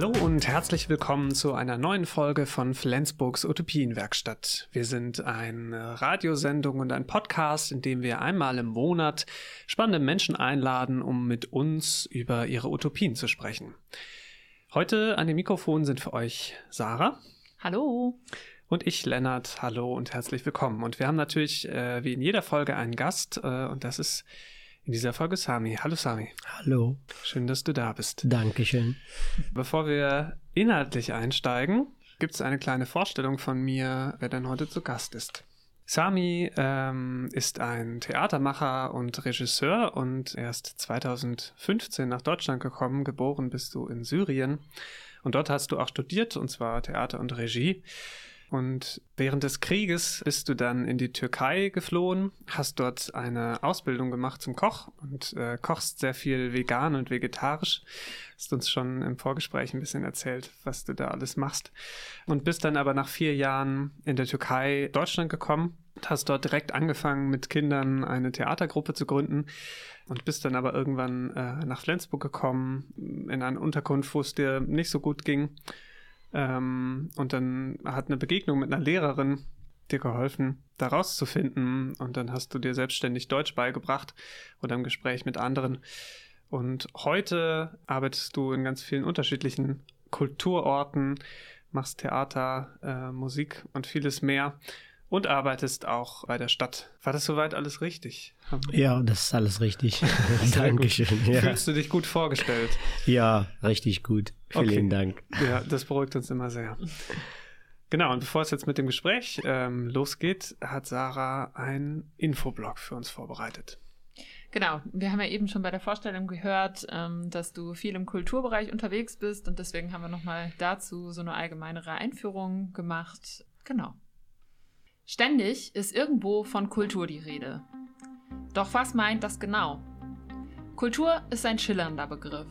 Hallo und herzlich willkommen zu einer neuen Folge von Flensburgs Utopienwerkstatt. Wir sind eine Radiosendung und ein Podcast, in dem wir einmal im Monat spannende Menschen einladen, um mit uns über ihre Utopien zu sprechen. Heute an dem Mikrofon sind für euch Sarah. Hallo. Und ich, Lennart. Hallo und herzlich willkommen. Und wir haben natürlich äh, wie in jeder Folge einen Gast äh, und das ist in dieser Folge Sami. Hallo Sami. Hallo. Schön, dass du da bist. Dankeschön. Bevor wir inhaltlich einsteigen, gibt es eine kleine Vorstellung von mir, wer denn heute zu Gast ist. Sami ähm, ist ein Theatermacher und Regisseur und er ist 2015 nach Deutschland gekommen. Geboren bist du in Syrien. Und dort hast du auch studiert, und zwar Theater und Regie. Und während des Krieges bist du dann in die Türkei geflohen, hast dort eine Ausbildung gemacht zum Koch und äh, kochst sehr viel vegan und vegetarisch. Hast uns schon im Vorgespräch ein bisschen erzählt, was du da alles machst. Und bist dann aber nach vier Jahren in der Türkei Deutschland gekommen und hast dort direkt angefangen, mit Kindern eine Theatergruppe zu gründen und bist dann aber irgendwann äh, nach Flensburg gekommen, in eine Unterkunft, wo es dir nicht so gut ging ähm, und dann hat eine Begegnung mit einer Lehrerin dir geholfen, da rauszufinden. Und dann hast du dir selbstständig Deutsch beigebracht oder im Gespräch mit anderen. Und heute arbeitest du in ganz vielen unterschiedlichen Kulturorten, machst Theater, äh, Musik und vieles mehr und arbeitest auch bei der Stadt. War das soweit alles richtig? Ja, das ist alles richtig. Dankeschön. Ja. Fühlst du dich gut vorgestellt? Ja, richtig gut. Vielen okay. Dank. Ja, das beruhigt uns immer sehr. Genau, und bevor es jetzt mit dem Gespräch ähm, losgeht, hat Sarah einen Infoblog für uns vorbereitet. Genau, wir haben ja eben schon bei der Vorstellung gehört, ähm, dass du viel im Kulturbereich unterwegs bist und deswegen haben wir nochmal dazu so eine allgemeinere Einführung gemacht. Genau. Ständig ist irgendwo von Kultur die Rede. Doch was meint das genau? Kultur ist ein schillernder Begriff,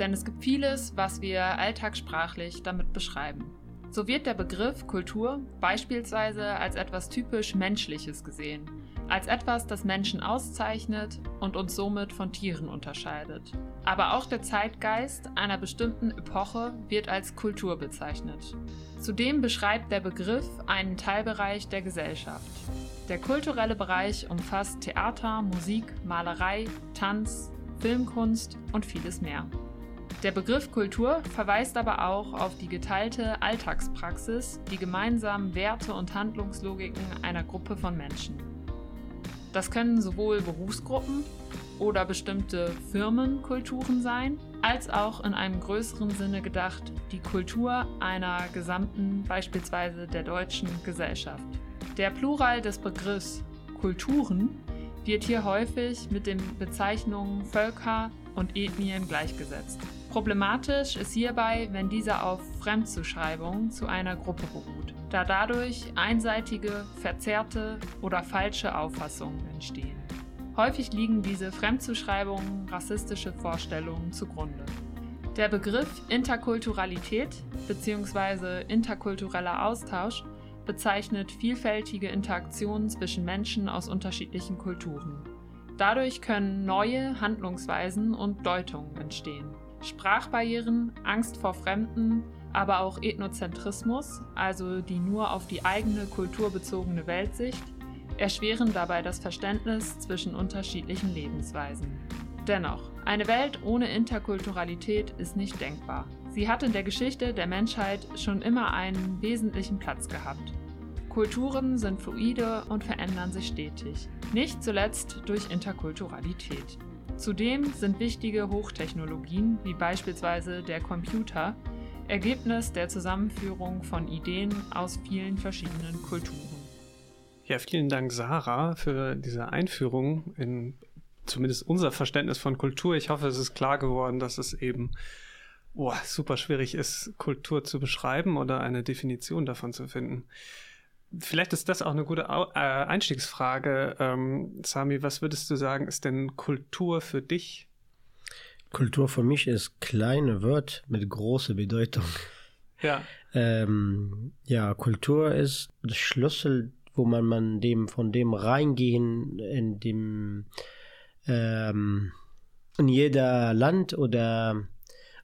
denn es gibt vieles, was wir alltagssprachlich damit beschreiben. So wird der Begriff Kultur beispielsweise als etwas typisch Menschliches gesehen, als etwas, das Menschen auszeichnet und uns somit von Tieren unterscheidet. Aber auch der Zeitgeist einer bestimmten Epoche wird als Kultur bezeichnet. Zudem beschreibt der Begriff einen Teilbereich der Gesellschaft. Der kulturelle Bereich umfasst Theater, Musik, Malerei, Tanz, Filmkunst und vieles mehr. Der Begriff Kultur verweist aber auch auf die geteilte Alltagspraxis, die gemeinsamen Werte und Handlungslogiken einer Gruppe von Menschen. Das können sowohl Berufsgruppen oder bestimmte Firmenkulturen sein, als auch in einem größeren Sinne gedacht die Kultur einer gesamten, beispielsweise der deutschen Gesellschaft. Der Plural des Begriffs Kulturen wird hier häufig mit den Bezeichnungen Völker und Ethnien gleichgesetzt. Problematisch ist hierbei, wenn diese auf Fremdzuschreibung zu einer Gruppe beruht, da dadurch einseitige, verzerrte oder falsche Auffassungen entstehen. Häufig liegen diese Fremdzuschreibungen rassistische Vorstellungen zugrunde. Der Begriff Interkulturalität bzw. interkultureller Austausch bezeichnet vielfältige Interaktionen zwischen Menschen aus unterschiedlichen Kulturen. Dadurch können neue Handlungsweisen und Deutungen entstehen. Sprachbarrieren, Angst vor Fremden, aber auch Ethnozentrismus, also die nur auf die eigene kulturbezogene Weltsicht, erschweren dabei das Verständnis zwischen unterschiedlichen Lebensweisen. Dennoch, eine Welt ohne Interkulturalität ist nicht denkbar. Sie hat in der Geschichte der Menschheit schon immer einen wesentlichen Platz gehabt. Kulturen sind fluide und verändern sich stetig, nicht zuletzt durch Interkulturalität. Zudem sind wichtige Hochtechnologien wie beispielsweise der Computer Ergebnis der Zusammenführung von Ideen aus vielen verschiedenen Kulturen. Ja, vielen Dank, Sarah, für diese Einführung in zumindest unser Verständnis von Kultur. Ich hoffe, es ist klar geworden, dass es eben oh, super schwierig ist, Kultur zu beschreiben oder eine Definition davon zu finden. Vielleicht ist das auch eine gute äh, Einstiegsfrage. Ähm, Sami, was würdest du sagen, ist denn Kultur für dich? Kultur für mich ist kleine Wort mit großer Bedeutung. Ja. Ähm, ja, Kultur ist der Schlüssel wo man, man dem von dem reingehen in dem ähm, in jeder Land oder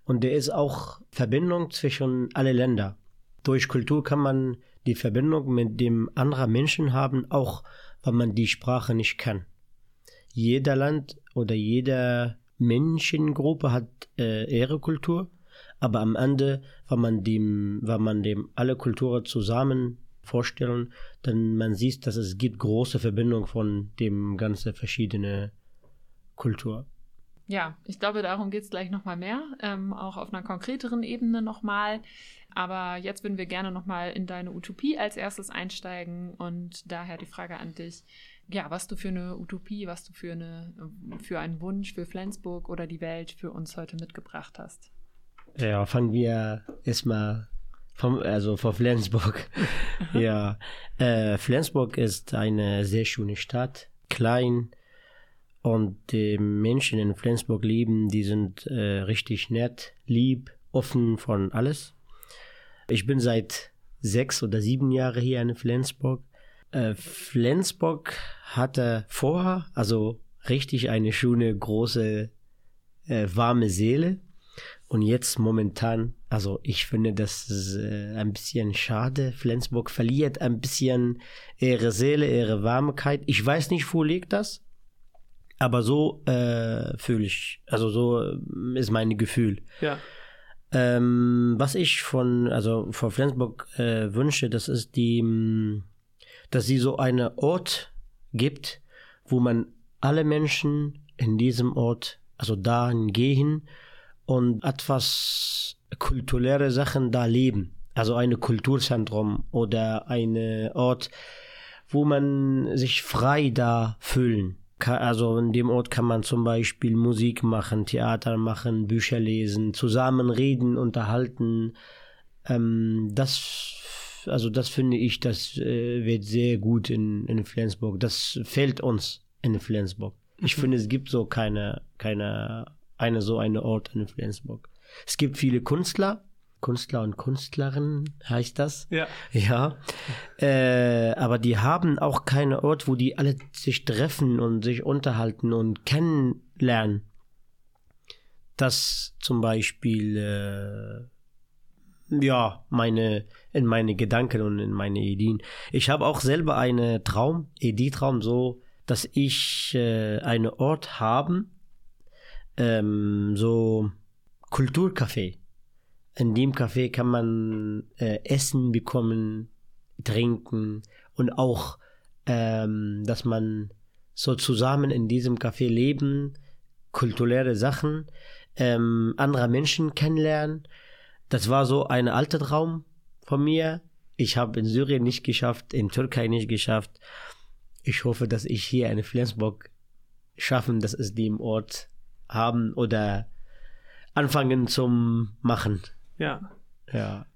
und der ist auch Verbindung zwischen alle Länder. Durch Kultur kann man die Verbindung mit dem anderen Menschen haben, auch wenn man die Sprache nicht kann. Jeder Land oder jede Menschengruppe hat äh, ihre Kultur, aber am Ende, wenn man dem, wenn man dem alle Kulturen zusammen vorstellen, dann man sieht, dass es gibt große Verbindung von dem ganzen verschiedene Kultur. Ja, ich glaube, darum geht es gleich nochmal mehr, ähm, auch auf einer konkreteren Ebene nochmal. Aber jetzt würden wir gerne nochmal in deine Utopie als erstes einsteigen und daher die Frage an dich. Ja, was du für eine Utopie, was du für, eine, für einen Wunsch für Flensburg oder die Welt für uns heute mitgebracht hast. Ja, fangen wir erstmal vom, also von Flensburg. ja, äh, Flensburg ist eine sehr schöne Stadt, klein und die Menschen in Flensburg lieben, die sind äh, richtig nett, lieb, offen von alles. Ich bin seit sechs oder sieben Jahren hier in Flensburg. Äh, Flensburg hatte vorher also richtig eine schöne, große, äh, warme Seele. Und jetzt momentan, also ich finde das äh, ein bisschen schade. Flensburg verliert ein bisschen ihre Seele, ihre Warmkeit. Ich weiß nicht, wo liegt das, aber so äh, fühle ich, also so äh, ist mein Gefühl. Ja. Ähm, was ich von, also von Flensburg äh, wünsche, das ist die, mm, dass sie so einen Ort gibt, wo man alle Menschen in diesem Ort, also dahin gehen und etwas kulturelle Sachen da leben. Also ein Kulturzentrum oder ein Ort, wo man sich frei da fühlen. Also in dem Ort kann man zum Beispiel Musik machen, Theater machen, Bücher lesen, zusammen reden, unterhalten. Ähm, das, also das finde ich, das äh, wird sehr gut in, in Flensburg. Das fehlt uns in Flensburg. Ich mhm. finde, es gibt so keine, keine eine so eine Ort in Flensburg. Es gibt viele Künstler, Künstler und Künstlerinnen heißt das. Ja. Ja. Äh, aber die haben auch keinen Ort, wo die alle sich treffen und sich unterhalten und kennenlernen. Das zum Beispiel, äh, ja, meine, in meine Gedanken und in meine Ideen. Ich habe auch selber einen Traum, Idee-Traum, so, dass ich äh, einen Ort haben, ähm, so Kulturcafé. In dem Café kann man äh, Essen bekommen, trinken und auch, ähm, dass man so zusammen in diesem Café leben, kulturelle Sachen, ähm, andere Menschen kennenlernen. Das war so ein alter Traum von mir. Ich habe in Syrien nicht geschafft, in Türkei nicht geschafft. Ich hoffe, dass ich hier in Flensburg schaffen, dass es dem Ort haben oder anfangen zum Machen. Ja. Ja.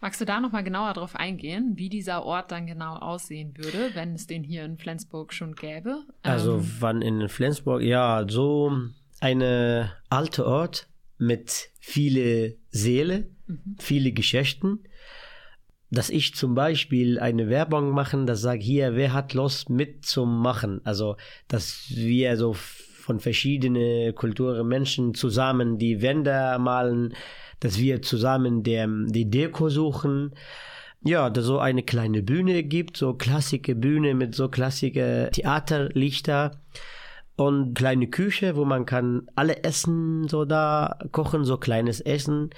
Magst du da nochmal genauer drauf eingehen, wie dieser Ort dann genau aussehen würde, wenn es den hier in Flensburg schon gäbe? Also ähm, wann in Flensburg, ja, so eine alte Ort mit viele Seele, mhm. viele Geschichten, dass ich zum Beispiel eine Werbung machen, das sagt hier, wer hat Lust mitzumachen? Also, dass wir so von verschiedenen Kulturen Menschen zusammen die Wände malen, dass wir zusammen der, die Deko suchen. Ja, da so eine kleine Bühne gibt, so klassische Bühne mit so klassische Theaterlichter und kleine Küche, wo man kann alle Essen so da kochen, so kleines Essen.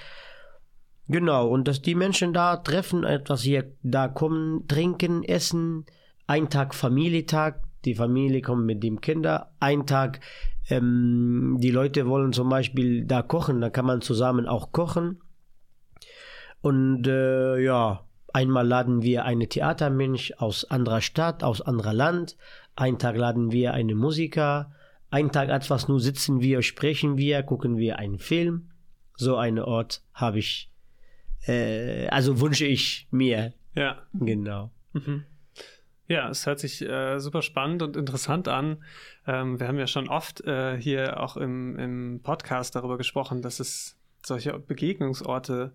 Genau, und dass die Menschen da treffen, etwas hier da kommen, trinken, essen, ein Tag Familietag, die Familie kommt mit dem Kinder, ein Tag, ähm, die Leute wollen zum Beispiel da kochen, da kann man zusammen auch kochen. Und äh, ja, einmal laden wir eine Theatermensch aus anderer Stadt, aus anderer Land, einen Tag laden wir einen Musiker, einen Tag etwas nur sitzen wir, sprechen wir, gucken wir einen Film. So einen Ort habe ich, äh, also wünsche ich mir. Ja. Genau. Mhm. Ja, es hört sich äh, super spannend und interessant an. Ähm, wir haben ja schon oft äh, hier auch im, im Podcast darüber gesprochen, dass es solche Begegnungsorte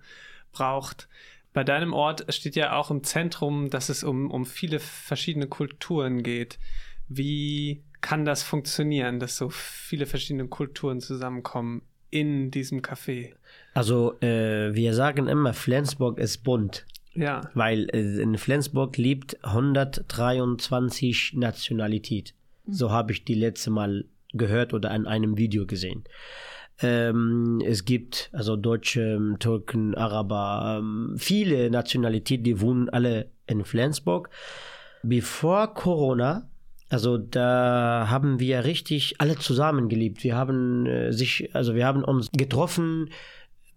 braucht. Bei deinem Ort steht ja auch im Zentrum, dass es um, um viele verschiedene Kulturen geht. Wie kann das funktionieren, dass so viele verschiedene Kulturen zusammenkommen in diesem Café? Also äh, wir sagen immer, Flensburg ist bunt. Ja. Weil äh, in Flensburg lebt 123 Nationalität. Mhm. So habe ich die letzte Mal gehört oder an einem Video gesehen. Ähm, es gibt also Deutsche, Türken, Araber, ähm, viele Nationalitäten, die wohnen alle in Flensburg. Bevor Corona, also da haben wir richtig alle zusammen gelebt. Wir haben äh, sich, also wir haben uns getroffen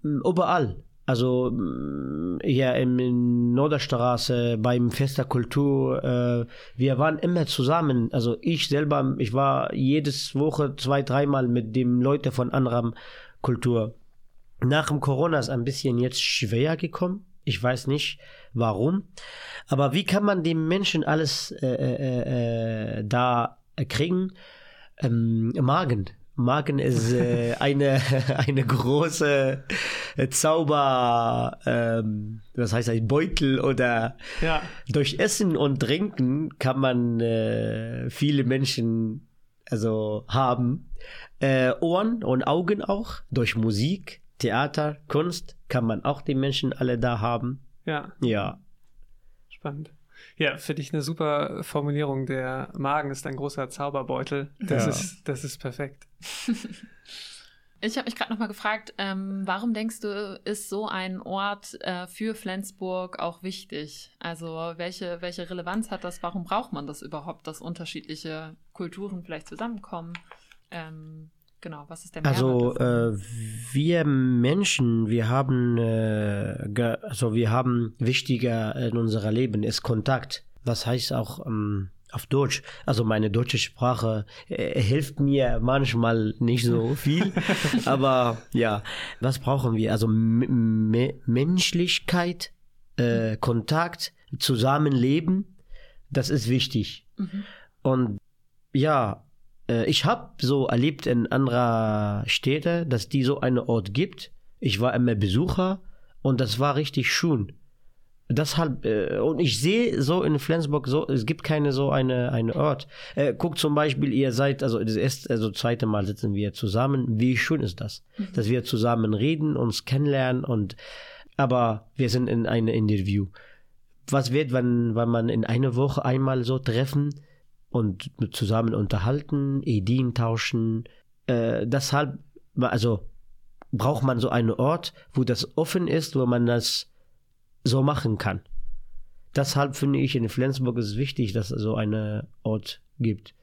überall. Also mm, hier in Norderstraße beim Fest der Kultur, äh, wir waren immer zusammen. Also ich selber, ich war jedes Woche zwei, dreimal mit den Leuten von anderer Kultur. Nach dem Corona ist ein bisschen jetzt schwer gekommen. Ich weiß nicht warum. Aber wie kann man den Menschen alles äh, äh, äh da kriegen? Ähm, Magen. Magen ist äh, eine, eine große äh, Zauber, ähm, was heißt ein Beutel oder ja. durch Essen und Trinken kann man äh, viele Menschen also haben. Äh, Ohren und Augen auch, durch Musik, Theater, Kunst kann man auch die Menschen alle da haben. Ja. Ja. Spannend. Ja, finde ich eine super Formulierung. Der Magen ist ein großer Zauberbeutel. Das, ja. ist, das ist perfekt. Ich habe mich gerade nochmal gefragt, ähm, warum denkst du, ist so ein Ort äh, für Flensburg auch wichtig? Also welche, welche Relevanz hat das? Warum braucht man das überhaupt, dass unterschiedliche Kulturen vielleicht zusammenkommen? Ähm, genau, was ist der Mehrwert Also äh, wir Menschen, wir haben, äh, also wir haben wichtiger in unserem Leben ist Kontakt. Was heißt auch ähm, auf Deutsch. Also meine deutsche Sprache äh, hilft mir manchmal nicht so viel. aber ja, was brauchen wir? Also Menschlichkeit, äh, Kontakt, Zusammenleben, das ist wichtig. Mhm. Und ja, ich habe so erlebt in anderer Städte, dass die so einen Ort gibt. Ich war immer Besucher und das war richtig schön. Deshalb äh, und ich sehe so in Flensburg so es gibt keine so eine eine Ort. Äh, guckt zum Beispiel ihr seid also das erste also zweite Mal sitzen wir zusammen. Wie schön ist das? Mhm. dass wir zusammen reden uns kennenlernen und aber wir sind in einem Interview. Was wird wenn wenn man in einer Woche einmal so treffen und zusammen unterhalten Ideen tauschen äh, deshalb also braucht man so einen Ort wo das offen ist wo man das so machen kann. Deshalb finde ich, in Flensburg ist es wichtig, dass es so einen Ort gibt.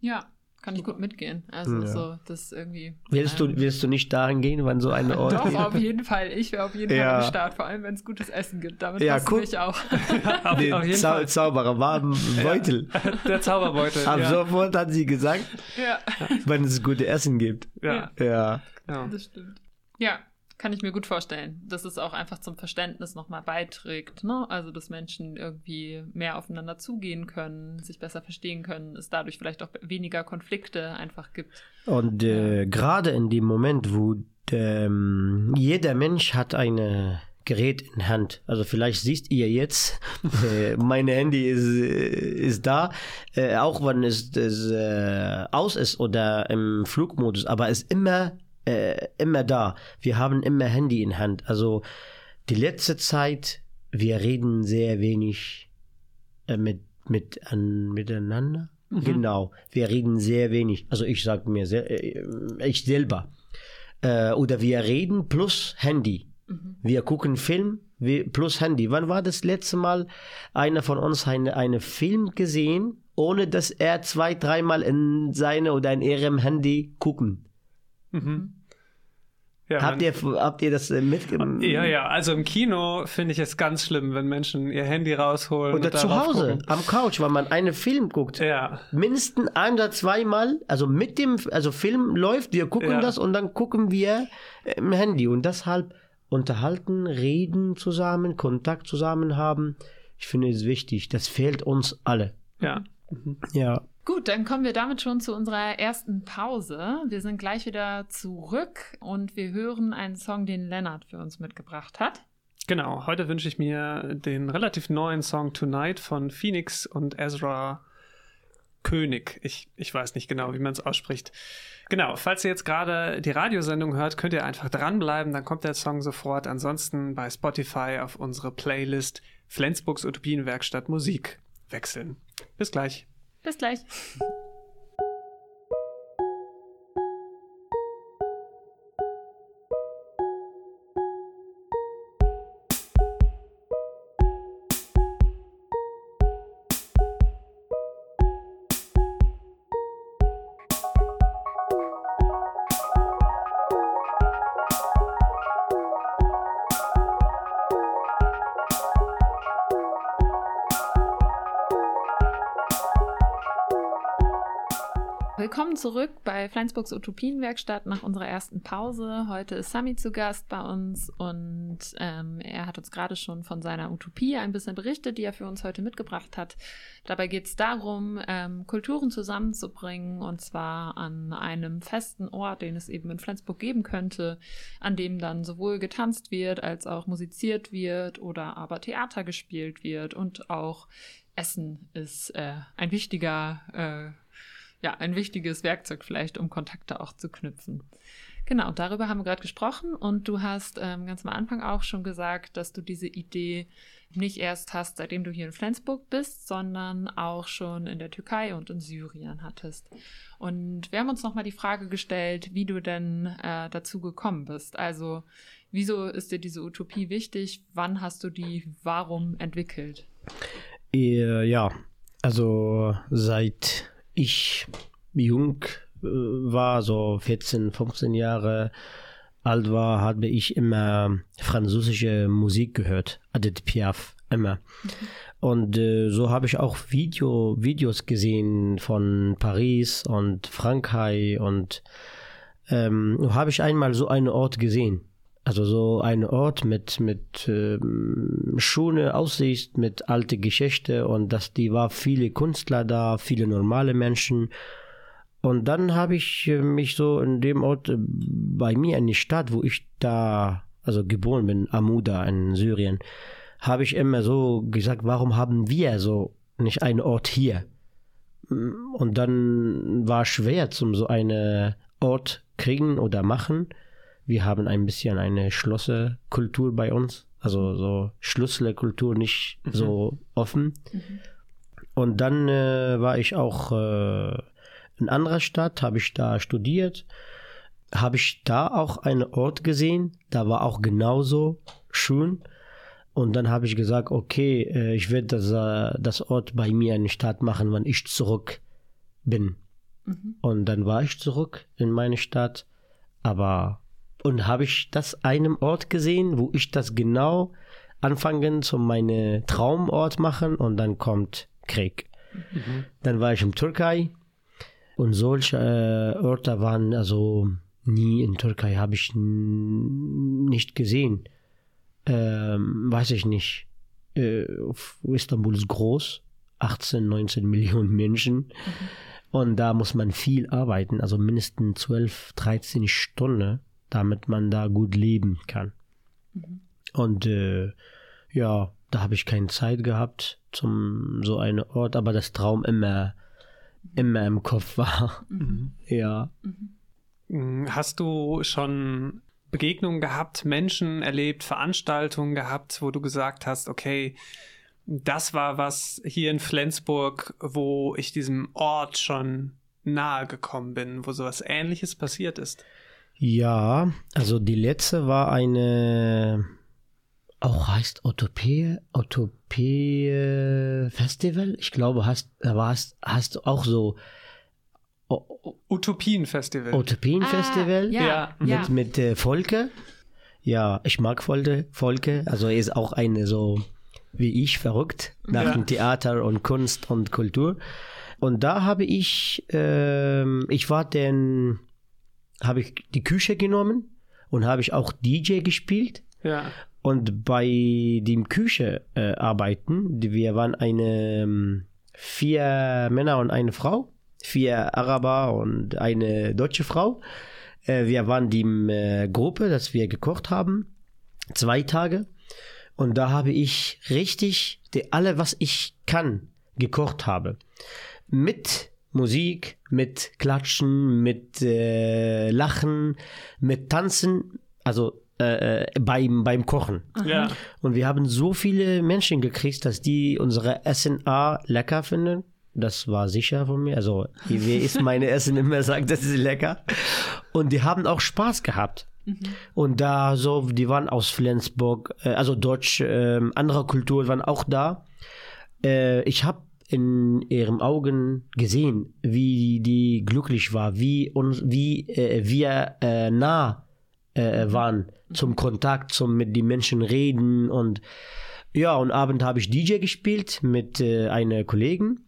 Ja, kann ich gut mitgehen. Also ja. so, das irgendwie. Willst du, willst du nicht dahin gehen, wann so eine Ort Doch, auf jeden Fall. Ich wäre auf jeden ja. Fall am Start, vor allem wenn es gutes Essen gibt. Damit ja, guck. ich auch. auf, Den Zau Zauberer warmen Beutel. Ja. Der Zauberbeutel. Ab sofort hat sie gesagt, ja. wenn es gutes Essen gibt. Ja. Ja. Das stimmt. Ja, kann ich mir gut vorstellen, dass es auch einfach zum Verständnis nochmal beiträgt. Ne? Also, dass Menschen irgendwie mehr aufeinander zugehen können, sich besser verstehen können, es dadurch vielleicht auch weniger Konflikte einfach gibt. Und äh, gerade in dem Moment, wo ähm, jeder Mensch hat eine Gerät in Hand. Also vielleicht siehst ihr jetzt, äh, mein Handy ist, äh, ist da, äh, auch wenn es, es äh, aus ist oder im Flugmodus, aber es ist immer äh, immer da. Wir haben immer Handy in Hand. Also die letzte Zeit, wir reden sehr wenig äh, mit, mit an, miteinander. Mhm. Genau, wir reden sehr wenig. Also ich sage mir, sehr, äh, ich selber. Äh, oder wir reden plus Handy. Mhm. Wir gucken Film plus Handy. Wann war das letzte Mal einer von uns eine, eine Film gesehen, ohne dass er zwei, dreimal in seine oder in ihrem Handy gucken? Mhm. Ja, habt, ihr, habt ihr das äh, mitgemacht? Ja, ja, also im Kino finde ich es ganz schlimm, wenn Menschen ihr Handy rausholen. Oder zu Hause, gucken. am Couch, weil man einen Film guckt. Ja. Mindestens ein oder zweimal, also mit dem, also Film läuft, wir gucken ja. das und dann gucken wir im Handy. Und deshalb unterhalten, reden zusammen, Kontakt zusammen haben. Ich finde es wichtig. Das fehlt uns alle. Ja. Ja. Gut, dann kommen wir damit schon zu unserer ersten Pause. Wir sind gleich wieder zurück und wir hören einen Song, den Lennart für uns mitgebracht hat. Genau, heute wünsche ich mir den relativ neuen Song Tonight von Phoenix und Ezra König. Ich, ich weiß nicht genau, wie man es ausspricht. Genau, falls ihr jetzt gerade die Radiosendung hört, könnt ihr einfach dranbleiben, dann kommt der Song sofort. Ansonsten bei Spotify auf unsere Playlist Flensburgs Utopienwerkstatt Musik wechseln. Bis gleich. Bis gleich. zurück bei Flensburgs Utopienwerkstatt nach unserer ersten Pause. Heute ist Sami zu Gast bei uns und ähm, er hat uns gerade schon von seiner Utopie ein bisschen berichtet, die er für uns heute mitgebracht hat. Dabei geht es darum, ähm, Kulturen zusammenzubringen und zwar an einem festen Ort, den es eben in Flensburg geben könnte, an dem dann sowohl getanzt wird als auch musiziert wird oder aber Theater gespielt wird und auch Essen ist äh, ein wichtiger äh, ja, ein wichtiges Werkzeug vielleicht, um Kontakte auch zu knüpfen. Genau, darüber haben wir gerade gesprochen und du hast ähm, ganz am Anfang auch schon gesagt, dass du diese Idee nicht erst hast, seitdem du hier in Flensburg bist, sondern auch schon in der Türkei und in Syrien hattest. Und wir haben uns nochmal die Frage gestellt, wie du denn äh, dazu gekommen bist. Also, wieso ist dir diese Utopie wichtig? Wann hast du die, warum entwickelt? Ja, also seit ich jung äh, war, so 14, 15 Jahre alt war, habe ich immer französische Musik gehört, Edith Piaf, immer. Mhm. Und äh, so habe ich auch Video, Videos gesehen von Paris und Frankreich und ähm, habe ich einmal so einen Ort gesehen. Also so ein Ort mit, mit ähm, schöne Aussicht, mit alte Geschichte und dass die war viele Künstler da, viele normale Menschen. Und dann habe ich äh, mich so in dem Ort äh, bei mir in die Stadt, wo ich da also geboren bin, Amuda in Syrien, habe ich immer so gesagt, warum haben wir so nicht einen Ort hier? Und dann war schwer zum so einen Ort kriegen oder machen. Wir haben ein bisschen eine Schlosserkultur bei uns, also so Schlüsselkultur nicht mhm. so offen. Mhm. Und dann äh, war ich auch äh, in anderer Stadt, habe ich da studiert, habe ich da auch einen Ort gesehen, da war auch genauso schön. Und dann habe ich gesagt, okay, äh, ich werde das, äh, das Ort bei mir in der Stadt machen, wenn ich zurück bin. Mhm. Und dann war ich zurück in meine Stadt, aber und habe ich das einem Ort gesehen, wo ich das genau anfangen zu meinem Traumort machen und dann kommt Krieg. Mhm. Dann war ich in Türkei und solche äh, Orte waren also nie in Türkei, habe ich nicht gesehen. Ähm, weiß ich nicht. Äh, Istanbul ist groß, 18, 19 Millionen Menschen. Mhm. Und da muss man viel arbeiten, also mindestens 12, 13 Stunden damit man da gut leben kann. Mhm. Und äh, ja, da habe ich keine Zeit gehabt zum so einen Ort, aber das Traum immer, immer im Kopf war. Mhm. Ja. Mhm. Hast du schon Begegnungen gehabt, Menschen erlebt, Veranstaltungen gehabt, wo du gesagt hast, okay, das war was hier in Flensburg, wo ich diesem Ort schon nahe gekommen bin, wo sowas ähnliches passiert ist? Ja, also die letzte war eine, auch heißt Utopie, Utopie Festival. Ich glaube, hast, hast, hast auch so Utopienfestival. Utopienfestival. Ah, ja, mit, ja. mit äh, Volke. Ja, ich mag Volke. Volke. Also er ist auch eine so wie ich verrückt nach ja. dem Theater und Kunst und Kultur. Und da habe ich, äh, ich war den habe ich die Küche genommen und habe ich auch DJ gespielt. Ja. Und bei dem Küche äh, arbeiten, wir waren eine ähm, vier Männer und eine Frau, vier Araber und eine deutsche Frau. Äh, wir waren die äh, Gruppe, dass wir gekocht haben, zwei Tage. Und da habe ich richtig die, alle, was ich kann, gekocht habe. mit Musik, mit Klatschen, mit äh, Lachen, mit Tanzen, also äh, äh beim, beim Kochen. Ja. Und wir haben so viele Menschen gekriegt, dass die unsere Essen A lecker finden. Das war sicher von mir. Also, wie ist meine Essen immer sagt, das ist lecker. Und die haben auch Spaß gehabt. Mhm. Und da so, die waren aus Flensburg, äh, also Deutsch, äh, andere Kultur waren auch da. Äh, ich habe in ihren Augen gesehen, wie die glücklich war, wie uns, wie äh, wir äh, nah äh, waren zum Kontakt, zum mit den Menschen reden und ja, und Abend habe ich DJ gespielt mit äh, einer Kollegen.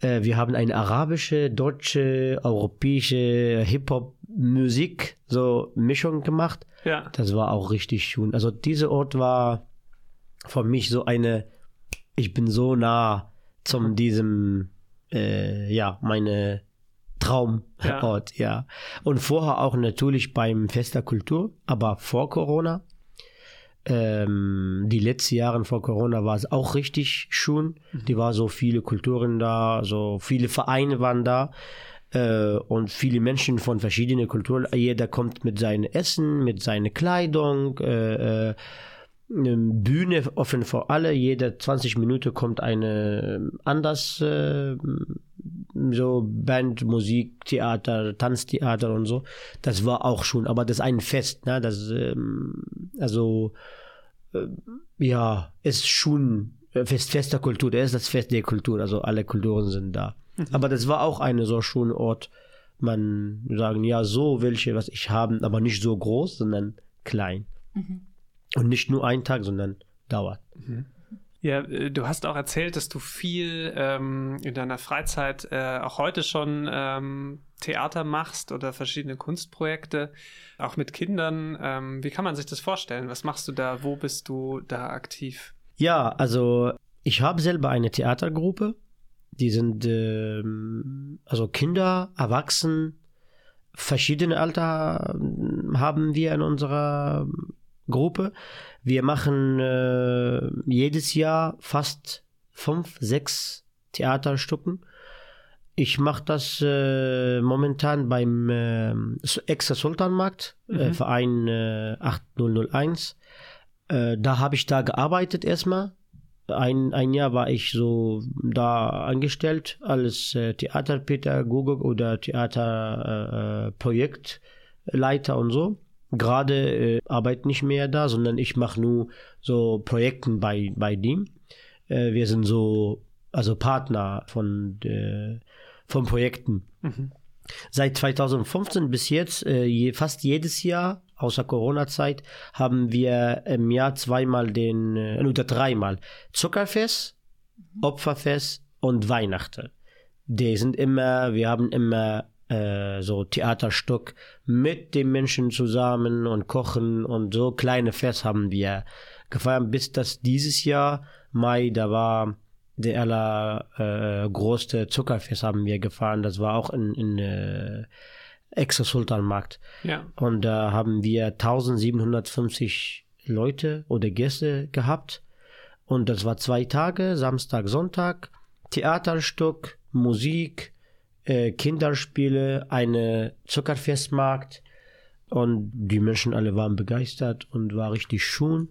Äh, wir haben eine arabische, deutsche, europäische Hip-Hop-Musik, so Mischung gemacht. Ja. Das war auch richtig schön. Also dieser Ort war für mich so eine, ich bin so nah zum diesem, äh, ja, meine Traumort, ja. ja. Und vorher auch natürlich beim Fest der Kultur, aber vor Corona. Ähm, die letzten Jahre vor Corona war es auch richtig schön. Mhm. Die war so viele Kulturen da, so viele Vereine waren da äh, und viele Menschen von verschiedenen Kulturen. Jeder kommt mit seinem Essen, mit seiner Kleidung. Äh, äh, Bühne offen für alle. Jede 20 Minuten kommt eine ähm, anders äh, so Band, Musik, Theater, Tanztheater und so. Das war auch schon, aber das ist ein Fest, ne? Das ähm, also äh, ja, ist schon Fest, Fest der Kultur. Das ist das Fest der Kultur. Also alle Kulturen sind da. Mhm. Aber das war auch ein so schöner Ort. Man sagen, ja, so welche, was ich haben, aber nicht so groß, sondern klein. Mhm. Und nicht nur ein Tag, sondern dauert. Mhm. Ja, äh, du hast auch erzählt, dass du viel ähm, in deiner Freizeit äh, auch heute schon ähm, Theater machst oder verschiedene Kunstprojekte, auch mit Kindern. Ähm, wie kann man sich das vorstellen? Was machst du da? Wo bist du da aktiv? Ja, also ich habe selber eine Theatergruppe. Die sind äh, also Kinder, Erwachsene, verschiedene Alter haben wir in unserer Gruppe. Wir machen äh, jedes Jahr fast fünf, sechs Theaterstücken. Ich mache das äh, momentan beim äh, Extra Sultanmarkt, äh, mhm. äh, Verein äh, 8001. Äh, da habe ich da gearbeitet erstmal. Ein, ein Jahr war ich so da angestellt als äh, Theaterpädagogik oder Theaterprojektleiter äh, und so gerade äh, arbeite nicht mehr da, sondern ich mache nur so Projekten bei, bei dem. Äh, wir sind so, also Partner von, äh, von Projekten. Mhm. Seit 2015 bis jetzt, äh, je, fast jedes Jahr, außer Corona-Zeit, haben wir im Jahr zweimal den, äh, oder dreimal Zuckerfest, mhm. Opferfest und Weihnachten. Die sind immer, wir haben immer äh, so Theaterstück mit den Menschen zusammen und kochen und so kleine Fest haben wir gefeiert, bis das dieses Jahr Mai, da war der allergrößte äh, Zuckerfest haben wir gefahren. Das war auch in, in äh, Extra-Sultanmarkt. Ja. Und da haben wir 1750 Leute oder Gäste gehabt. Und das war zwei Tage, Samstag, Sonntag, Theaterstück, Musik, äh, Kinderspiele, eine Zuckerfestmarkt und die Menschen alle waren begeistert und war richtig schön.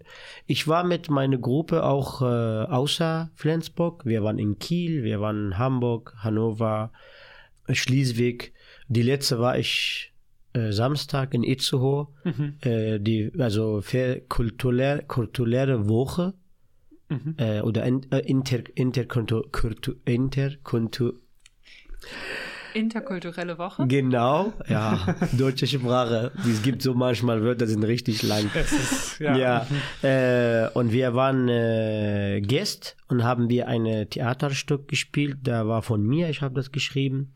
Ich war mit meiner Gruppe auch äh, außer Flensburg. Wir waren in Kiel, wir waren in Hamburg, Hannover, Schleswig. Die letzte war ich äh, Samstag in Itzehoe, mhm. äh, die also für kulturelle, kulturelle Woche mhm. äh, oder inter, inter, inter, inter, inter Interkulturelle Woche? Genau, ja, deutsche Sprache. Es gibt so manchmal Wörter, die sind richtig lang. Ist, ja. ja äh, und wir waren äh, Gäste und haben wir ein Theaterstück gespielt. Da war von mir, ich habe das geschrieben.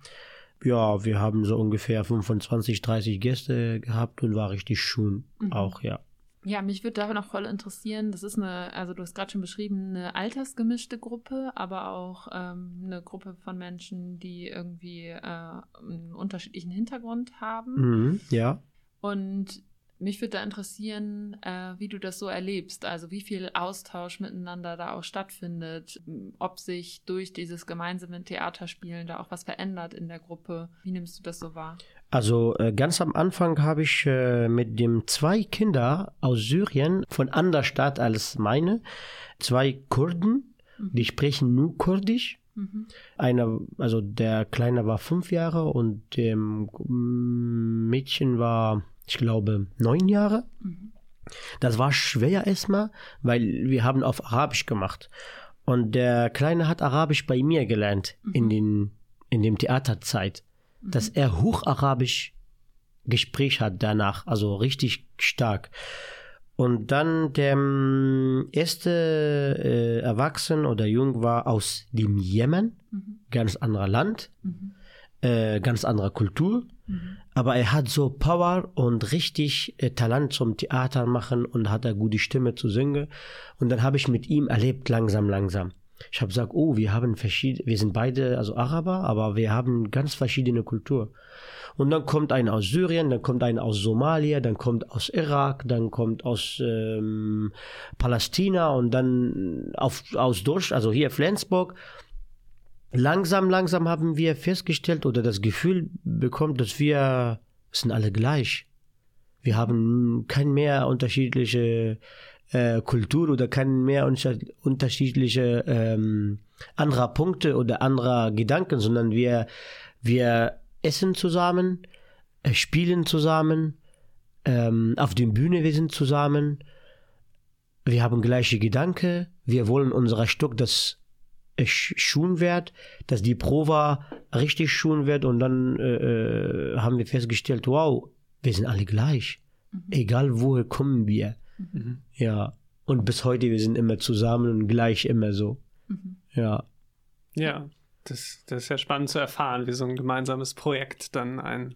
Ja, wir haben so ungefähr 25, 30 Gäste gehabt und war richtig schön mhm. auch, ja. Ja, mich würde da noch voll interessieren, das ist eine, also du hast gerade schon beschrieben, eine altersgemischte Gruppe, aber auch ähm, eine Gruppe von Menschen, die irgendwie äh, einen unterschiedlichen Hintergrund haben. Mhm, ja. Und mich würde da interessieren, äh, wie du das so erlebst. Also wie viel Austausch miteinander da auch stattfindet, ob sich durch dieses gemeinsame Theaterspielen da auch was verändert in der Gruppe. Wie nimmst du das so wahr? Also äh, ganz am Anfang habe ich äh, mit dem zwei Kinder aus Syrien von anderer Stadt als meine, zwei Kurden, mhm. die sprechen nur Kurdisch. Mhm. Einer, also der Kleine war fünf Jahre und dem Mädchen war ich glaube, neun Jahre. Mhm. Das war schwer erstmal, weil wir haben auf Arabisch gemacht. Und der Kleine hat Arabisch bei mir gelernt mhm. in, den, in dem Theaterzeit, mhm. Dass er Hocharabisch Gespräch hat danach, also richtig stark. Und dann der ähm, erste äh, Erwachsen oder Jung war aus dem Jemen, mhm. ganz anderer Land, mhm. äh, ganz anderer Kultur. Mhm. Aber er hat so Power und richtig äh, Talent zum Theater machen und hat eine gute Stimme zu singen. Und dann habe ich mit ihm erlebt, langsam, langsam. Ich habe gesagt, oh, wir haben verschiedene, wir sind beide also Araber, aber wir haben ganz verschiedene Kultur. Und dann kommt einer aus Syrien, dann kommt einer aus Somalia, dann kommt aus Irak, dann kommt aus ähm, Palästina und dann auf, aus Deutschland, also hier Flensburg langsam, langsam haben wir festgestellt oder das Gefühl bekommen, dass wir sind alle gleich. Wir haben kein mehr unterschiedliche äh, Kultur oder kein mehr unter unterschiedliche ähm, anderer Punkte oder anderer Gedanken, sondern wir, wir essen zusammen, äh, spielen zusammen, ähm, auf der Bühne wir sind zusammen, wir haben gleiche Gedanken, wir wollen unser Stück, das schon wird, dass die Prova richtig schon wird und dann äh, äh, haben wir festgestellt, wow, wir sind alle gleich. Mhm. Egal woher kommen wir. Mhm. Ja. Und bis heute, wir sind immer zusammen und gleich immer so. Mhm. Ja. Ja, das, das ist ja spannend zu erfahren, wie so ein gemeinsames Projekt dann einen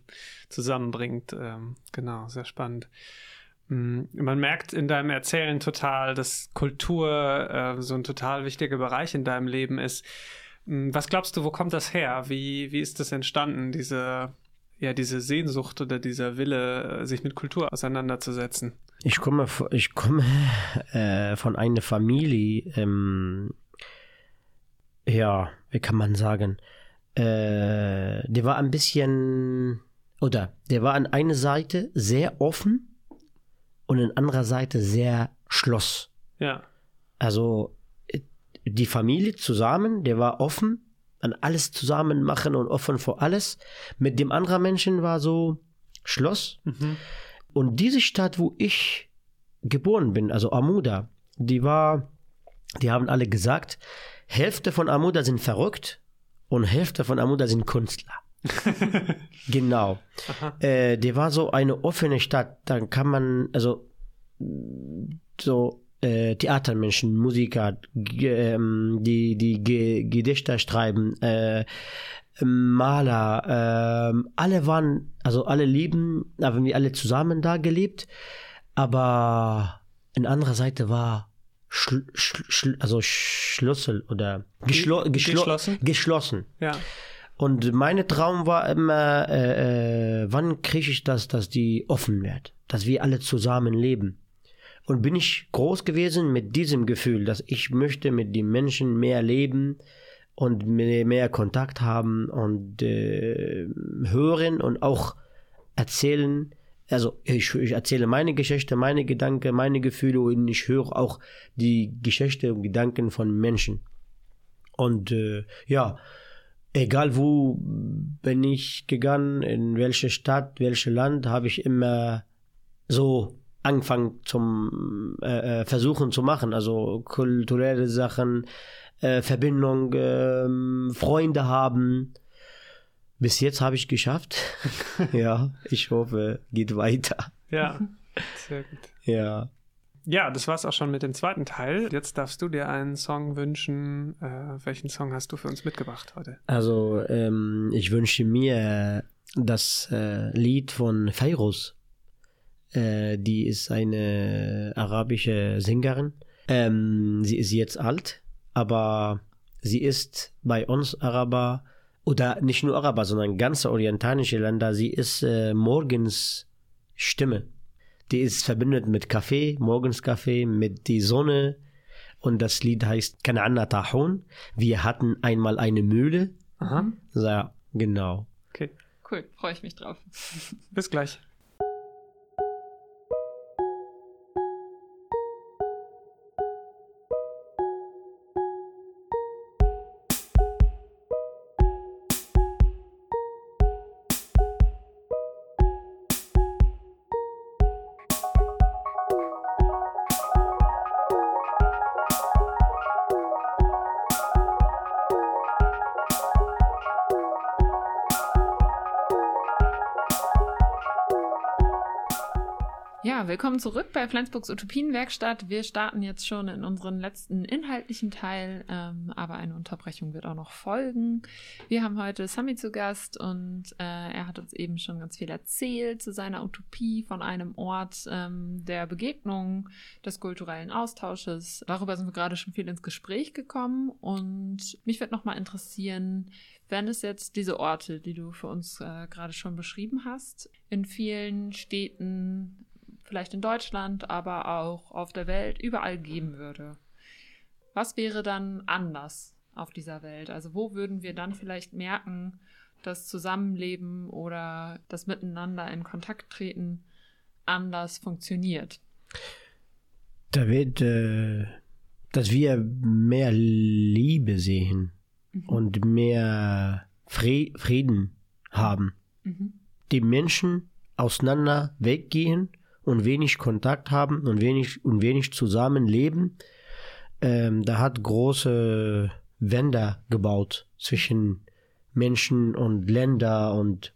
zusammenbringt. Ähm, genau, sehr spannend. Mm, man merkt in deinem Erzählen total, dass Kultur äh, so ein total wichtiger Bereich in deinem Leben ist. Mm, was glaubst du, wo kommt das her? Wie, wie ist das entstanden, diese, ja, diese Sehnsucht oder dieser Wille, sich mit Kultur auseinanderzusetzen? Ich komme, ich komme äh, von einer Familie, ähm, ja, wie kann man sagen, äh, der war ein bisschen, oder der war an einer Seite sehr offen und an anderer Seite sehr Schloss. Ja. Also die Familie zusammen, der war offen an alles zusammen machen und offen vor alles. Mit dem anderen Menschen war so Schloss. Mhm. Und diese Stadt, wo ich geboren bin, also Amuda, die war, die haben alle gesagt, Hälfte von Amuda sind verrückt und Hälfte von Amuda sind Künstler. genau. Äh, die war so eine offene Stadt. Dann kann man, also so äh, Theatermenschen, Musiker, ähm, die die Gedichte schreiben, äh, Maler, äh, alle waren, also alle leben, haben wir alle zusammen da gelebt, aber in anderer Seite war Schl Schl also Schlüssel oder geschlo geschlossen. geschlossen. Ja. Und mein Traum war immer, äh, äh, wann kriege ich das, dass die offen wird, dass wir alle zusammen leben. Und bin ich groß gewesen mit diesem Gefühl, dass ich möchte mit den Menschen mehr leben und mehr Kontakt haben und äh, hören und auch erzählen. Also ich, ich, erzähle meine Geschichte, meine Gedanken, meine Gefühle und ich höre auch die Geschichte und Gedanken von Menschen. Und äh, ja, egal wo bin ich gegangen, in welche Stadt, welches Land, habe ich immer so angefangen zum äh, äh, Versuchen zu machen. Also kulturelle Sachen, äh, Verbindung, äh, Freunde haben. Bis jetzt habe ich geschafft. ja, ich hoffe, geht weiter. Ja, sehr gut. Ja. Ja, das war's auch schon mit dem zweiten Teil. Jetzt darfst du dir einen Song wünschen. Äh, welchen Song hast du für uns mitgebracht heute? Also, ähm, ich wünsche mir das äh, Lied von Feiruz. Äh, die ist eine arabische Sängerin. Ähm, sie ist jetzt alt, aber sie ist bei uns Araber oder nicht nur Araber, sondern ganze orientalische Länder. Sie ist äh, morgens Stimme Die ist verbindet mit Kaffee, morgens Kaffee, mit die Sonne. Und das Lied heißt Kanana Tahun. Wir hatten einmal eine Mühle. Aha. Ja, genau. Okay. Cool, freue ich mich drauf. Bis gleich. Willkommen zurück bei Flensburgs Utopienwerkstatt. Wir starten jetzt schon in unseren letzten inhaltlichen Teil, ähm, aber eine Unterbrechung wird auch noch folgen. Wir haben heute Sami zu Gast und äh, er hat uns eben schon ganz viel erzählt zu seiner Utopie von einem Ort ähm, der Begegnung, des kulturellen Austausches. Darüber sind wir gerade schon viel ins Gespräch gekommen und mich würde nochmal interessieren, wenn es jetzt diese Orte, die du für uns äh, gerade schon beschrieben hast, in vielen Städten vielleicht in Deutschland, aber auch auf der Welt überall geben würde. Was wäre dann anders auf dieser Welt? Also wo würden wir dann vielleicht merken, dass Zusammenleben oder das Miteinander in Kontakt treten anders funktioniert? Da wird, äh, dass wir mehr Liebe sehen mhm. und mehr Frieden haben. Mhm. Die Menschen auseinander weggehen und wenig Kontakt haben und wenig und wenig zusammenleben. Ähm, da hat große Wände gebaut zwischen Menschen und Länder und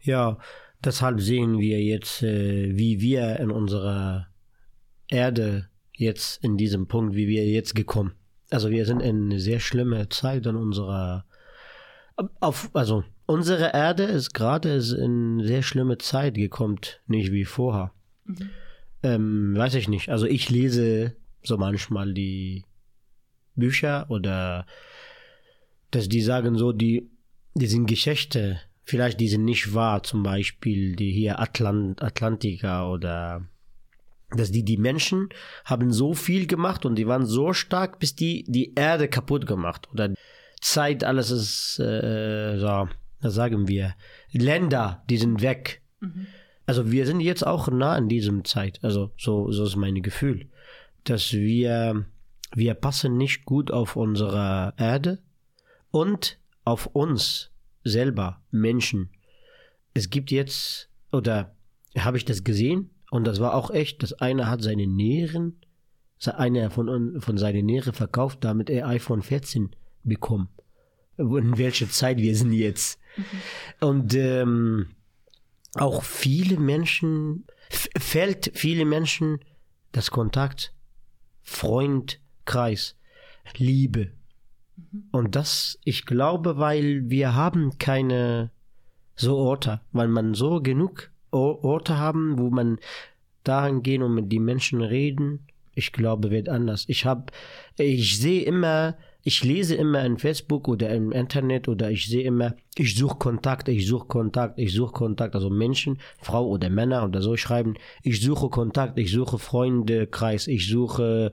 ja, deshalb sehen wir jetzt, äh, wie wir in unserer Erde jetzt in diesem Punkt, wie wir jetzt gekommen. Also wir sind in eine sehr schlimme Zeit in unserer auf, also unsere Erde ist gerade in sehr schlimme Zeit gekommen, nicht wie vorher. Mhm. Ähm, weiß ich nicht. Also ich lese so manchmal die Bücher oder dass die sagen so, die, die sind Geschichte, vielleicht die sind nicht wahr, zum Beispiel die hier Atlant, Atlantika oder dass die, die Menschen haben so viel gemacht und die waren so stark, bis die die Erde kaputt gemacht oder Zeit, alles ist, äh, so, was sagen wir, Länder, die sind weg. Mhm. Also wir sind jetzt auch nah in diesem Zeit. Also so, so ist mein Gefühl, dass wir, wir passen nicht gut auf unsere Erde und auf uns selber, Menschen. Es gibt jetzt, oder habe ich das gesehen? Und das war auch echt, dass einer hat seine Nieren, einer von, von seinen Nieren verkauft, damit er iPhone 14 bekommen in welcher Zeit wir sind jetzt. Mhm. Und ähm, auch viele Menschen, fällt viele Menschen das Kontakt, Freund, Kreis, Liebe. Mhm. Und das, ich glaube, weil wir haben keine so Orte, weil man so genug Orte haben, wo man dahin gehen und mit den Menschen reden, ich glaube, wird anders. Ich habe, ich sehe immer ich lese immer in Facebook oder im Internet oder ich sehe immer, ich suche Kontakt, ich suche Kontakt, ich suche Kontakt. Also Menschen, Frau oder Männer oder so schreiben, ich suche Kontakt, ich suche Freundekreis, ich suche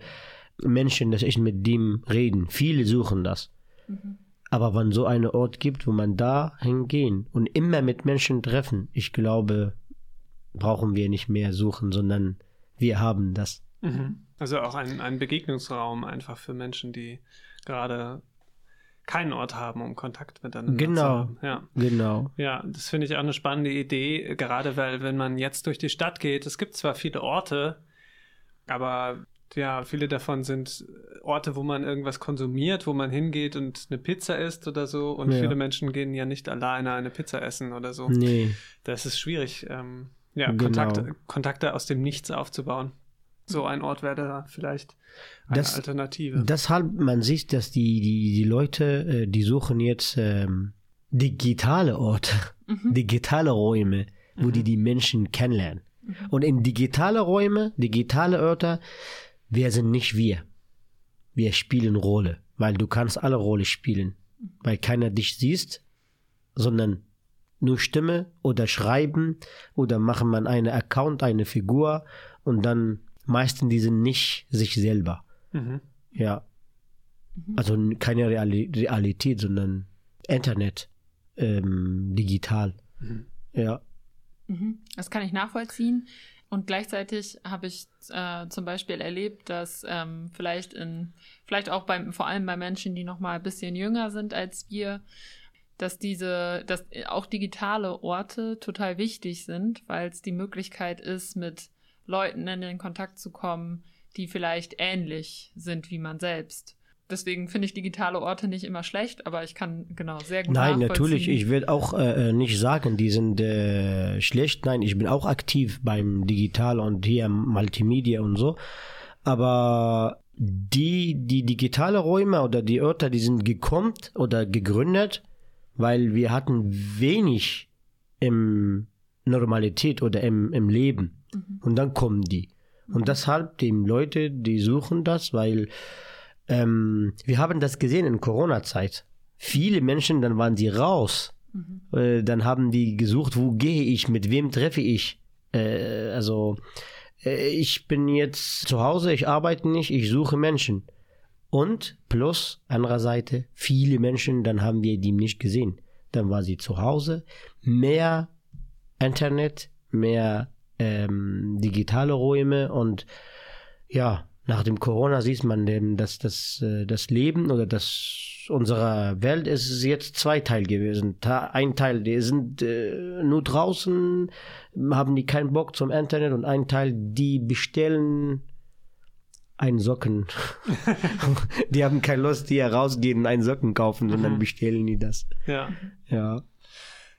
Menschen, dass ich mit dem reden. Viele suchen das. Mhm. Aber wenn so einen Ort gibt, wo man da hingehen und immer mit Menschen treffen, ich glaube, brauchen wir nicht mehr suchen, sondern wir haben das. Mhm. Also auch ein, ein Begegnungsraum einfach für Menschen, die gerade keinen Ort haben, um Kontakt miteinander genau, zu haben. Ja, genau. Ja, das finde ich auch eine spannende Idee, gerade weil, wenn man jetzt durch die Stadt geht, es gibt zwar viele Orte, aber ja, viele davon sind Orte, wo man irgendwas konsumiert, wo man hingeht und eine Pizza isst oder so. Und ja. viele Menschen gehen ja nicht alleine eine Pizza essen oder so. Nee. Das ist schwierig, ähm, ja, genau. Kontakte, Kontakte aus dem Nichts aufzubauen so ein Ort wäre da vielleicht eine das, Alternative. Deshalb, man sieht, dass die, die, die Leute, äh, die suchen jetzt ähm, digitale Orte, mhm. digitale Räume, wo mhm. die die Menschen kennenlernen. Mhm. Und in digitale Räume, digitale Orte, wir sind nicht wir. Wir spielen Rolle, weil du kannst alle Rolle spielen, weil keiner dich siehst, sondern nur Stimme oder schreiben oder machen man einen Account, eine Figur und dann meisten die sind nicht sich selber. Mhm. Ja. Mhm. Also keine Realität, sondern Internet, ähm, digital. Mhm. Ja. Mhm. Das kann ich nachvollziehen. Und gleichzeitig habe ich äh, zum Beispiel erlebt, dass ähm, vielleicht in, vielleicht auch beim, vor allem bei Menschen, die noch mal ein bisschen jünger sind als wir, dass diese, dass auch digitale Orte total wichtig sind, weil es die Möglichkeit ist, mit Leuten in den Kontakt zu kommen, die vielleicht ähnlich sind wie man selbst. Deswegen finde ich digitale Orte nicht immer schlecht, aber ich kann genau sehr gut Nein, natürlich. Ich will auch äh, äh, nicht sagen, die sind äh, schlecht. Nein, ich bin auch aktiv beim Digital und hier Multimedia und so. Aber die, die digitale Räume oder die Orte, die sind gekommen oder gegründet, weil wir hatten wenig im Normalität oder im, im Leben. Mhm. Und dann kommen die. Und deshalb, die Leute, die suchen das, weil ähm, wir haben das gesehen in Corona-Zeit. Viele Menschen, dann waren sie raus. Mhm. Äh, dann haben die gesucht, wo gehe ich, mit wem treffe ich. Äh, also äh, ich bin jetzt zu Hause, ich arbeite nicht, ich suche Menschen. Und plus, anderer Seite, viele Menschen, dann haben wir die nicht gesehen. Dann war sie zu Hause. Mehr Internet, mehr ähm, digitale Räume und ja, nach dem Corona sieht man denn, dass das, äh, das Leben oder das unserer Welt ist jetzt zweiteil gewesen. Ein Teil, die sind äh, nur draußen, haben die keinen Bock zum Internet und ein Teil, die bestellen einen Socken. die haben keine Lust, die herausgehen und einen Socken kaufen, sondern mhm. bestellen die das. Ja. Ja.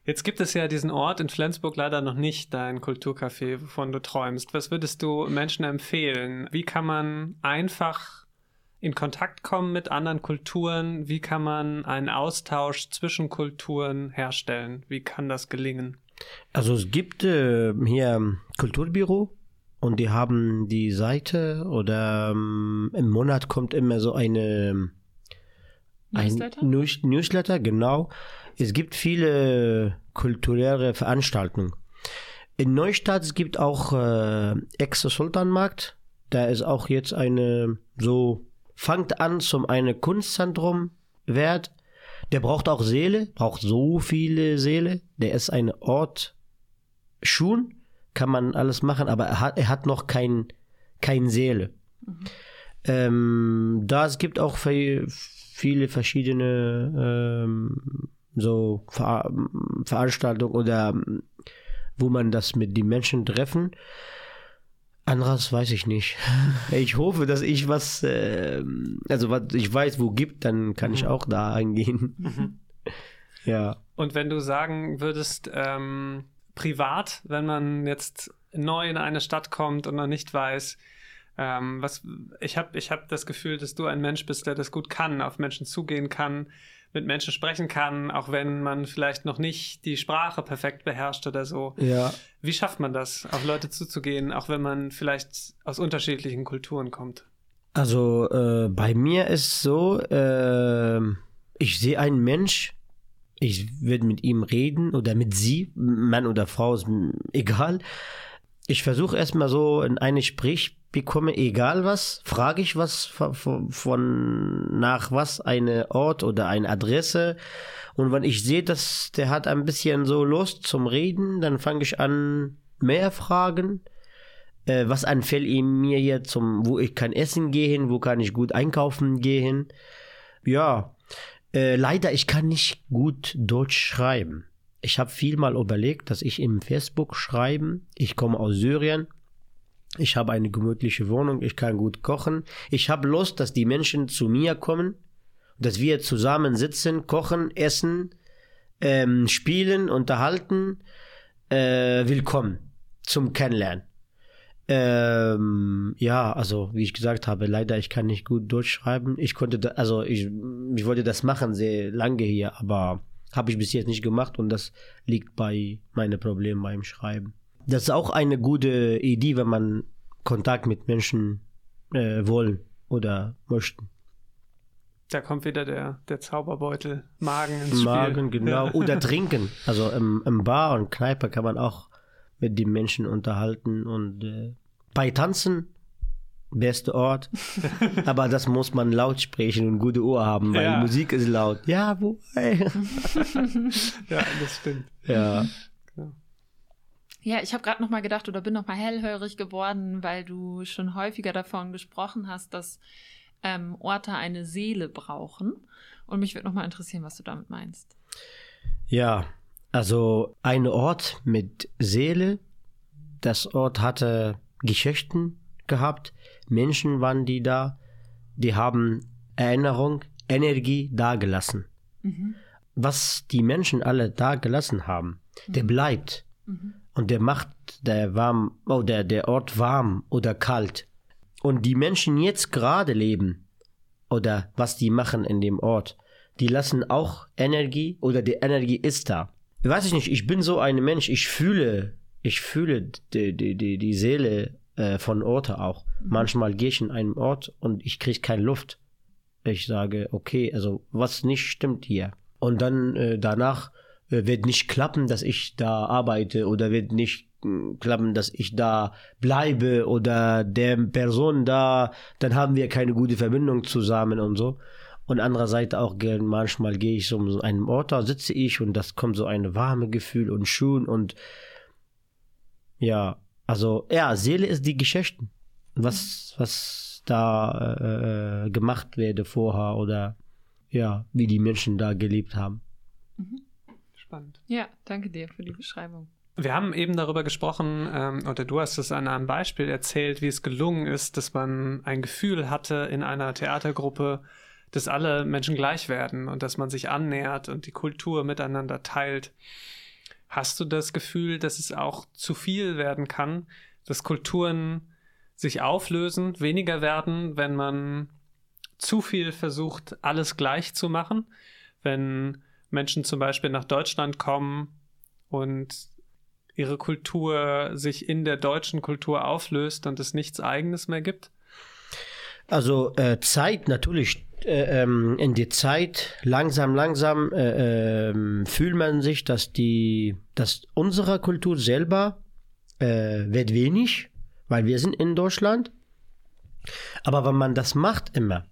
Jetzt gibt es ja diesen Ort in Flensburg leider noch nicht, dein Kulturcafé, wovon du träumst. Was würdest du Menschen empfehlen? Wie kann man einfach in Kontakt kommen mit anderen Kulturen? Wie kann man einen Austausch zwischen Kulturen herstellen? Wie kann das gelingen? Also es gibt äh, hier Kulturbüro und die haben die Seite oder ähm, im Monat kommt immer so eine Newsletter? ein Newsletter, genau. Es gibt viele kulturelle Veranstaltungen. In Neustadt es gibt auch äh, Ex-Sultanmarkt. Da ist auch jetzt eine so fangt an zum eine Kunstzentrum wert. Der braucht auch Seele, braucht so viele Seele. Der ist ein Ort schon, kann man alles machen, aber er hat, er hat noch kein, kein Seele. Mhm. Ähm, da es gibt auch viele verschiedene ähm, so Ver Veranstaltungen oder wo man das mit den Menschen treffen. Anderes weiß ich nicht. Ich hoffe, dass ich was, äh, also was ich weiß, wo gibt, dann kann ich mhm. auch da eingehen. Mhm. ja. Und wenn du sagen würdest, ähm, privat, wenn man jetzt neu in eine Stadt kommt und noch nicht weiß, ähm, was, ich habe ich hab das Gefühl, dass du ein Mensch bist, der das gut kann, auf Menschen zugehen kann, mit Menschen sprechen kann, auch wenn man vielleicht noch nicht die Sprache perfekt beherrscht oder so. Ja. Wie schafft man das, auf Leute zuzugehen, auch wenn man vielleicht aus unterschiedlichen Kulturen kommt? Also äh, bei mir ist so, äh, ich sehe einen Mensch, ich werde mit ihm reden oder mit sie, Mann oder Frau, ist egal. Ich versuche erstmal so in eine Sprich bekomme, egal was, frage ich was von, von, nach was eine Ort oder eine Adresse. Und wenn ich sehe, dass der hat ein bisschen so Lust zum Reden, dann fange ich an mehr Fragen. Äh, was anfällt ihm mir hier zum, wo ich kann essen gehen, wo kann ich gut einkaufen gehen. Ja, äh, leider ich kann nicht gut Deutsch schreiben. Ich habe viel mal überlegt, dass ich im Facebook schreiben. Ich komme aus Syrien ich habe eine gemütliche Wohnung, ich kann gut kochen. Ich habe Lust, dass die Menschen zu mir kommen, dass wir zusammen sitzen, kochen, essen, ähm, spielen, unterhalten. Äh, willkommen zum Kennenlernen. Ähm, ja, also wie ich gesagt habe, leider ich kann nicht gut durchschreiben. Ich konnte, da, also ich, ich wollte das machen sehr lange hier, aber habe ich bis jetzt nicht gemacht und das liegt bei meinen Problemen beim Schreiben. Das ist auch eine gute Idee, wenn man Kontakt mit Menschen äh, wollen oder möchten. Da kommt wieder der, der Zauberbeutel Magen ins Spiel. Magen, genau. Oder trinken. Also im, im Bar und Kneipe kann man auch mit den Menschen unterhalten und äh, bei Tanzen beste Ort. Aber das muss man laut sprechen und gute Ohr haben, weil ja. die Musik ist laut. Ja, wo? ja, das stimmt. Ja. Ja, ich habe gerade noch mal gedacht oder bin noch mal hellhörig geworden, weil du schon häufiger davon gesprochen hast, dass ähm, Orte eine Seele brauchen. Und mich würde noch mal interessieren, was du damit meinst. Ja, also ein Ort mit Seele. Das Ort hatte Geschichten gehabt, Menschen waren die da, die haben Erinnerung, Energie dagelassen. Mhm. Was die Menschen alle dagelassen haben, mhm. der bleibt. Mhm. Und der macht der warm oder der Ort warm oder kalt. Und die Menschen jetzt gerade leben oder was die machen in dem Ort, die lassen auch Energie oder die Energie ist da. Weiß ich nicht, ich bin so ein Mensch, ich fühle, ich fühle die, die, die, die Seele äh, von Orte auch. Mhm. Manchmal gehe ich in einen Ort und ich kriege keine Luft. Ich sage, okay, also was nicht stimmt hier. Und dann äh, danach wird nicht klappen, dass ich da arbeite oder wird nicht äh, klappen, dass ich da bleibe oder der Person da, dann haben wir keine gute Verbindung zusammen und so. Und andererseits auch manchmal gehe ich so um einen Ort, da sitze ich und das kommt so ein warme Gefühl und schön und ja, also, ja, Seele ist die Geschichten. Was, was da äh, äh, gemacht werde vorher oder ja, wie die Menschen da gelebt haben. Mhm. Spannend. Ja, danke dir für die Beschreibung. Wir haben eben darüber gesprochen, ähm, oder du hast es an einem Beispiel erzählt, wie es gelungen ist, dass man ein Gefühl hatte in einer Theatergruppe, dass alle Menschen gleich werden und dass man sich annähert und die Kultur miteinander teilt. Hast du das Gefühl, dass es auch zu viel werden kann, dass Kulturen sich auflösen, weniger werden, wenn man zu viel versucht, alles gleich zu machen? Wenn Menschen zum Beispiel nach Deutschland kommen und ihre Kultur sich in der deutschen Kultur auflöst und es nichts Eigenes mehr gibt? Also äh, Zeit natürlich äh, ähm, in die Zeit langsam, langsam äh, äh, fühlt man sich, dass die, dass unsere Kultur selber äh, wird wenig, weil wir sind in Deutschland. Aber wenn man das macht immer,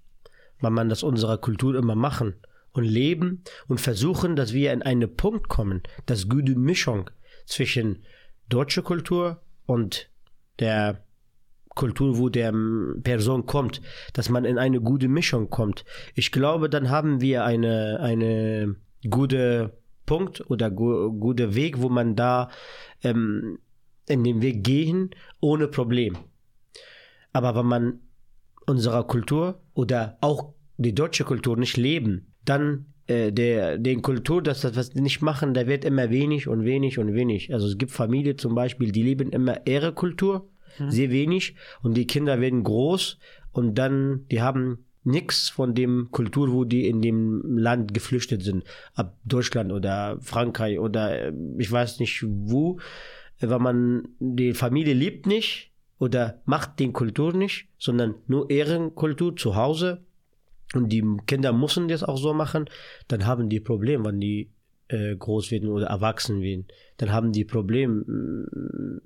wenn man das unserer Kultur immer machen und leben und versuchen, dass wir in einen Punkt kommen, dass gute Mischung zwischen deutscher Kultur und der Kultur, wo der Person kommt, dass man in eine gute Mischung kommt. Ich glaube, dann haben wir eine, eine gute Punkt oder gu gute Weg, wo man da ähm, in den Weg gehen ohne Problem. Aber wenn man unserer Kultur oder auch die deutsche Kultur nicht leben, dann äh, der den Kultur, dass das was nicht machen, da wird immer wenig und wenig und wenig. Also es gibt Familien zum Beispiel, die leben immer ihre Kultur mhm. sehr wenig und die Kinder werden groß und dann, die haben nichts von dem Kultur, wo die in dem Land geflüchtet sind, ab Deutschland oder Frankreich oder äh, ich weiß nicht wo, weil man die Familie liebt nicht oder macht den Kultur nicht, sondern nur Ehrenkultur zu Hause und die Kinder müssen das auch so machen, dann haben die Probleme, wenn die äh, groß werden oder erwachsen werden. Dann haben die Probleme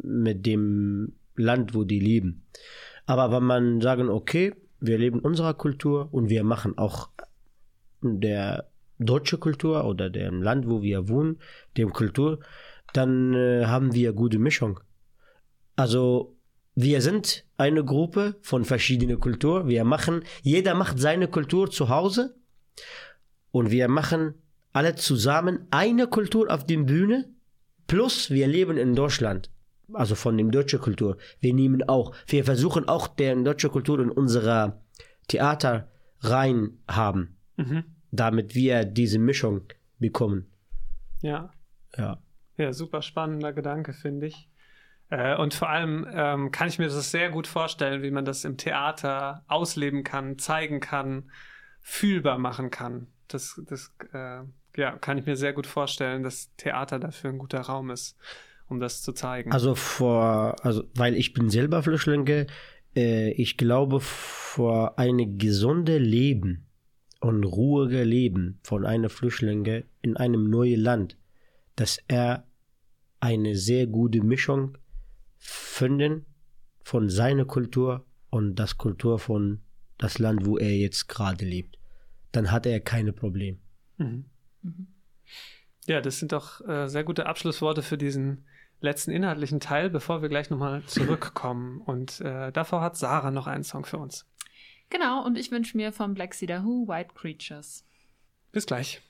mit dem Land, wo die leben. Aber wenn man sagen, okay, wir leben unserer Kultur und wir machen auch der deutsche Kultur oder dem Land, wo wir wohnen, dem Kultur, dann äh, haben wir gute Mischung. Also wir sind eine Gruppe von verschiedenen Kulturen. Wir machen, jeder macht seine Kultur zu Hause und wir machen alle zusammen eine Kultur auf der Bühne. Plus wir leben in Deutschland also von dem deutschen Kultur. Wir nehmen auch, wir versuchen auch der deutsche Kultur in unserer Theater rein haben, mhm. damit wir diese Mischung bekommen. Ja. Ja. Ja, super spannender Gedanke, finde ich. Äh, und vor allem ähm, kann ich mir das sehr gut vorstellen, wie man das im Theater ausleben kann, zeigen kann, fühlbar machen kann. Das, das äh, ja, kann ich mir sehr gut vorstellen, dass Theater dafür ein guter Raum ist um das zu zeigen? Also vor, also weil ich bin selber Flüchtlinge, äh, ich glaube vor eine gesunde Leben und ruhige Leben von einem Flüchtling in einem neuen Land, dass er eine sehr gute Mischung finden von seiner Kultur und das Kultur von das Land, wo er jetzt gerade lebt. Dann hat er keine Probleme. Mhm. Mhm. Ja, das sind doch äh, sehr gute Abschlussworte für diesen letzten inhaltlichen Teil, bevor wir gleich nochmal zurückkommen. Und äh, davor hat Sarah noch einen Song für uns. Genau, und ich wünsche mir von Black Cedar Who White Creatures. Bis gleich.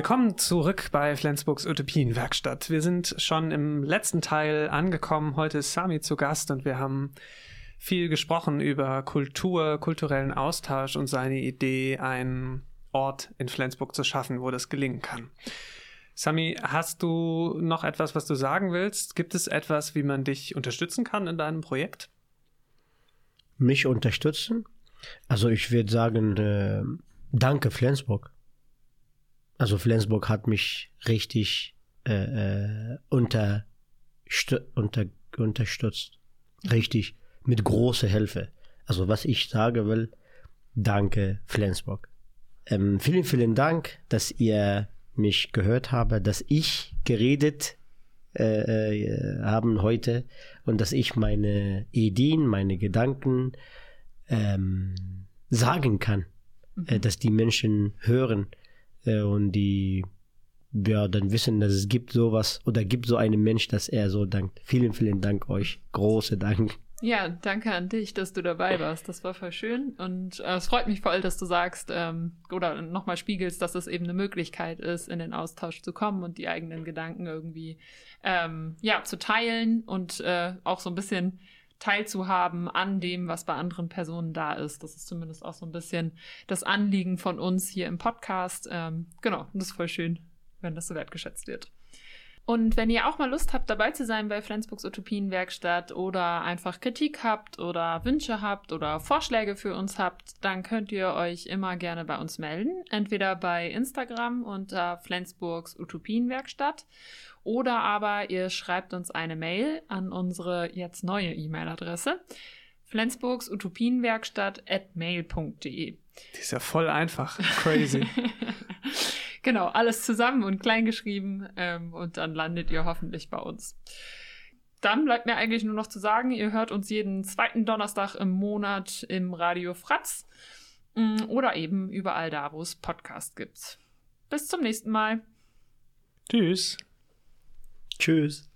Willkommen zurück bei Flensburgs Utopienwerkstatt. Wir sind schon im letzten Teil angekommen. Heute ist Sami zu Gast und wir haben viel gesprochen über Kultur, kulturellen Austausch und seine Idee, einen Ort in Flensburg zu schaffen, wo das gelingen kann. Sami, hast du noch etwas, was du sagen willst? Gibt es etwas, wie man dich unterstützen kann in deinem Projekt? Mich unterstützen? Also ich würde sagen, äh, danke Flensburg. Also Flensburg hat mich richtig äh, äh, unter, unter, unterstützt. Richtig. Mit großer Hilfe. Also was ich sagen will, danke Flensburg. Ähm, vielen, vielen Dank, dass ihr mich gehört habt, dass ich geredet äh, äh, haben heute und dass ich meine Ideen, meine Gedanken ähm, sagen kann, mhm. äh, dass die Menschen hören äh, und die ja dann wissen, dass es gibt sowas oder gibt so einen Mensch, dass er so dankt. Vielen, vielen Dank euch. Große Dank. Ja, danke an dich, dass du dabei warst. Das war voll schön. Und äh, es freut mich voll, dass du sagst ähm, oder nochmal spiegelst, dass es eben eine Möglichkeit ist, in den Austausch zu kommen und die eigenen Gedanken irgendwie ähm, ja, zu teilen und äh, auch so ein bisschen teilzuhaben an dem, was bei anderen Personen da ist. Das ist zumindest auch so ein bisschen das Anliegen von uns hier im Podcast. Ähm, genau, und das ist voll schön, wenn das so wertgeschätzt wird. Und wenn ihr auch mal Lust habt, dabei zu sein bei Flensburgs Utopienwerkstatt oder einfach Kritik habt oder Wünsche habt oder Vorschläge für uns habt, dann könnt ihr euch immer gerne bei uns melden. Entweder bei Instagram unter Flensburgs Utopienwerkstatt oder aber ihr schreibt uns eine Mail an unsere jetzt neue E-Mail-Adresse Flensburgs Utopienwerkstatt at mail.de. Die ist ja voll einfach. Crazy. genau, alles zusammen und kleingeschrieben ähm, und dann landet ihr hoffentlich bei uns. Dann bleibt mir eigentlich nur noch zu sagen, ihr hört uns jeden zweiten Donnerstag im Monat im Radio Fratz mm, oder eben überall da, wo es Podcast gibt. Bis zum nächsten Mal. Tschüss. Tschüss.